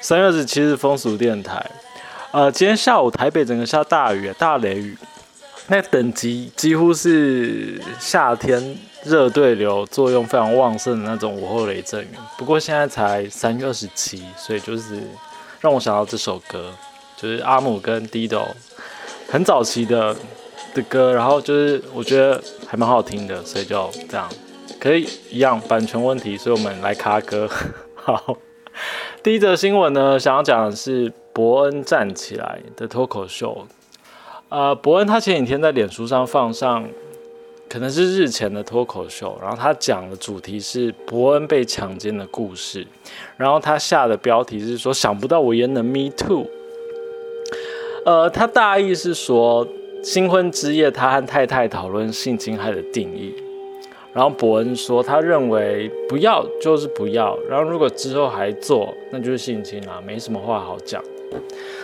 三月二十七日风俗电台，呃，今天下午台北整个下大雨，大雷雨，那等级几乎是夏天热对流作用非常旺盛的那种午后雷阵雨。不过现在才三月二十七，所以就是让我想到这首歌，就是阿姆跟 Dido 很早期的的歌，然后就是我觉得还蛮好听的，所以就这样，可以一样版权问题，所以我们来卡歌，好。第一则新闻呢，想要讲的是伯恩站起来的脱口秀。呃，伯恩他前几天在脸书上放上，可能是日前的脱口秀，然后他讲的主题是伯恩被强奸的故事，然后他下的标题是说想不到我也能 me too。呃，他大意是说新婚之夜，他和太太讨论性侵害的定义。然后伯恩说，他认为不要就是不要，然后如果之后还做，那就是性侵啊，没什么话好讲。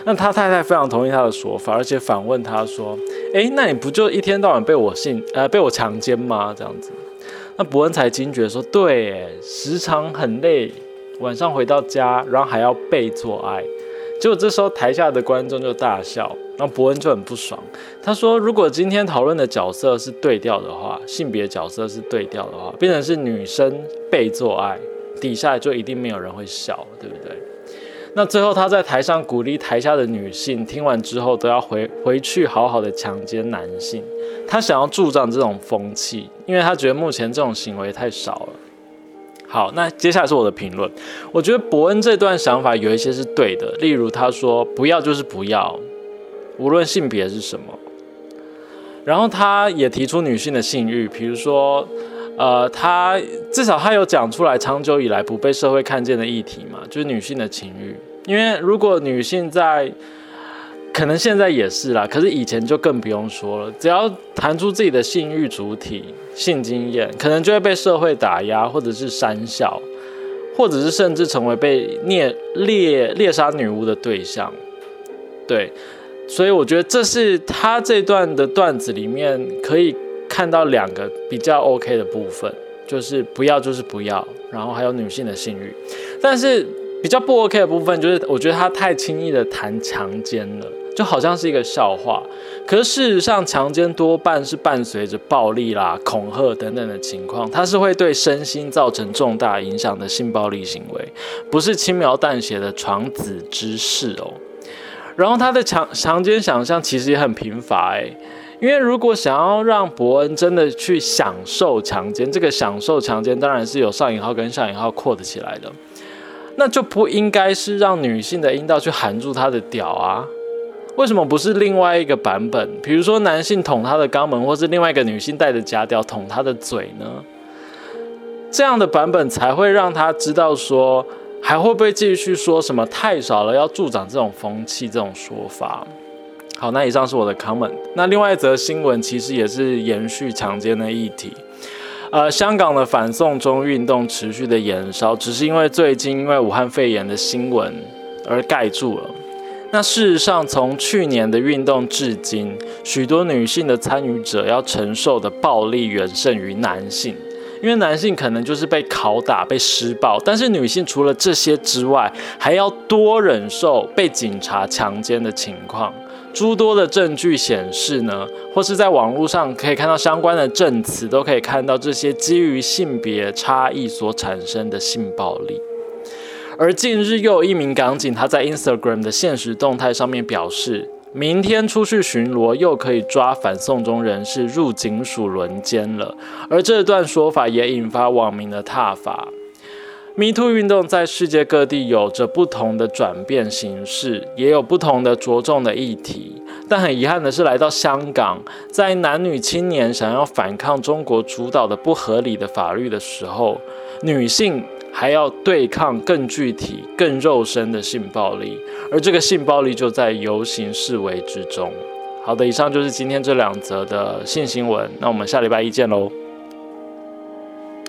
那他太太非常同意他的说法，而且反问他说：“诶，那你不就一天到晚被我性呃被我强奸吗？这样子？”那伯恩才惊觉说：“对，时常很累，晚上回到家，然后还要被做爱。”结果这时候台下的观众就大笑。那伯恩就很不爽，他说：“如果今天讨论的角色是对调的话，性别角色是对调的话，变成是女生被做爱，底下就一定没有人会笑，对不对？那最后他在台上鼓励台下的女性，听完之后都要回回去好好的强奸男性。他想要助长这种风气，因为他觉得目前这种行为太少了。好，那接下来是我的评论。我觉得伯恩这段想法有一些是对的，例如他说不要就是不要。”无论性别是什么，然后他也提出女性的性欲，比如说，呃，他至少他有讲出来长久以来不被社会看见的议题嘛，就是女性的情欲。因为如果女性在，可能现在也是啦，可是以前就更不用说了，只要谈出自己的性欲主体、性经验，可能就会被社会打压，或者是删笑，或者是甚至成为被猎猎猎杀女巫的对象，对。所以我觉得这是他这段的段子里面可以看到两个比较 OK 的部分，就是不要就是不要，然后还有女性的性欲。但是比较不 OK 的部分就是，我觉得他太轻易的谈强奸了，就好像是一个笑话。可是事实上，强奸多半是伴随着暴力啦、恐吓等等的情况，它是会对身心造成重大影响的性暴力行为，不是轻描淡写的床子之事哦。然后他的强强奸想象其实也很贫乏哎，因为如果想要让伯恩真的去享受强奸，这个享受强奸当然是有上引号跟下引号扩的起来的，那就不应该是让女性的阴道去含住他的屌啊？为什么不是另外一个版本？比如说男性捅他的肛门，或是另外一个女性带着假屌捅他的嘴呢？这样的版本才会让他知道说。还会不会继续说什么太少了，要助长这种风气这种说法？好，那以上是我的 comment。那另外一则新闻其实也是延续强奸的议题。呃，香港的反送中运动持续的延烧，只是因为最近因为武汉肺炎的新闻而盖住了。那事实上，从去年的运动至今，许多女性的参与者要承受的暴力远胜于男性。因为男性可能就是被拷打、被施暴，但是女性除了这些之外，还要多忍受被警察强奸的情况。诸多的证据显示呢，或是在网络上可以看到相关的证词，都可以看到这些基于性别差异所产生的性暴力。而近日又有一名港警，他在 Instagram 的现实动态上面表示。明天出去巡逻，又可以抓反送中人士入警署轮奸了。而这段说法也引发网民的挞伐。Me Too 运动在世界各地有着不同的转变形式，也有不同的着重的议题。但很遗憾的是，来到香港，在男女青年想要反抗中国主导的不合理的法律的时候，女性。还要对抗更具体、更肉身的性暴力，而这个性暴力就在游行示威之中。好的，以上就是今天这两则的性新闻，那我们下礼拜一见喽。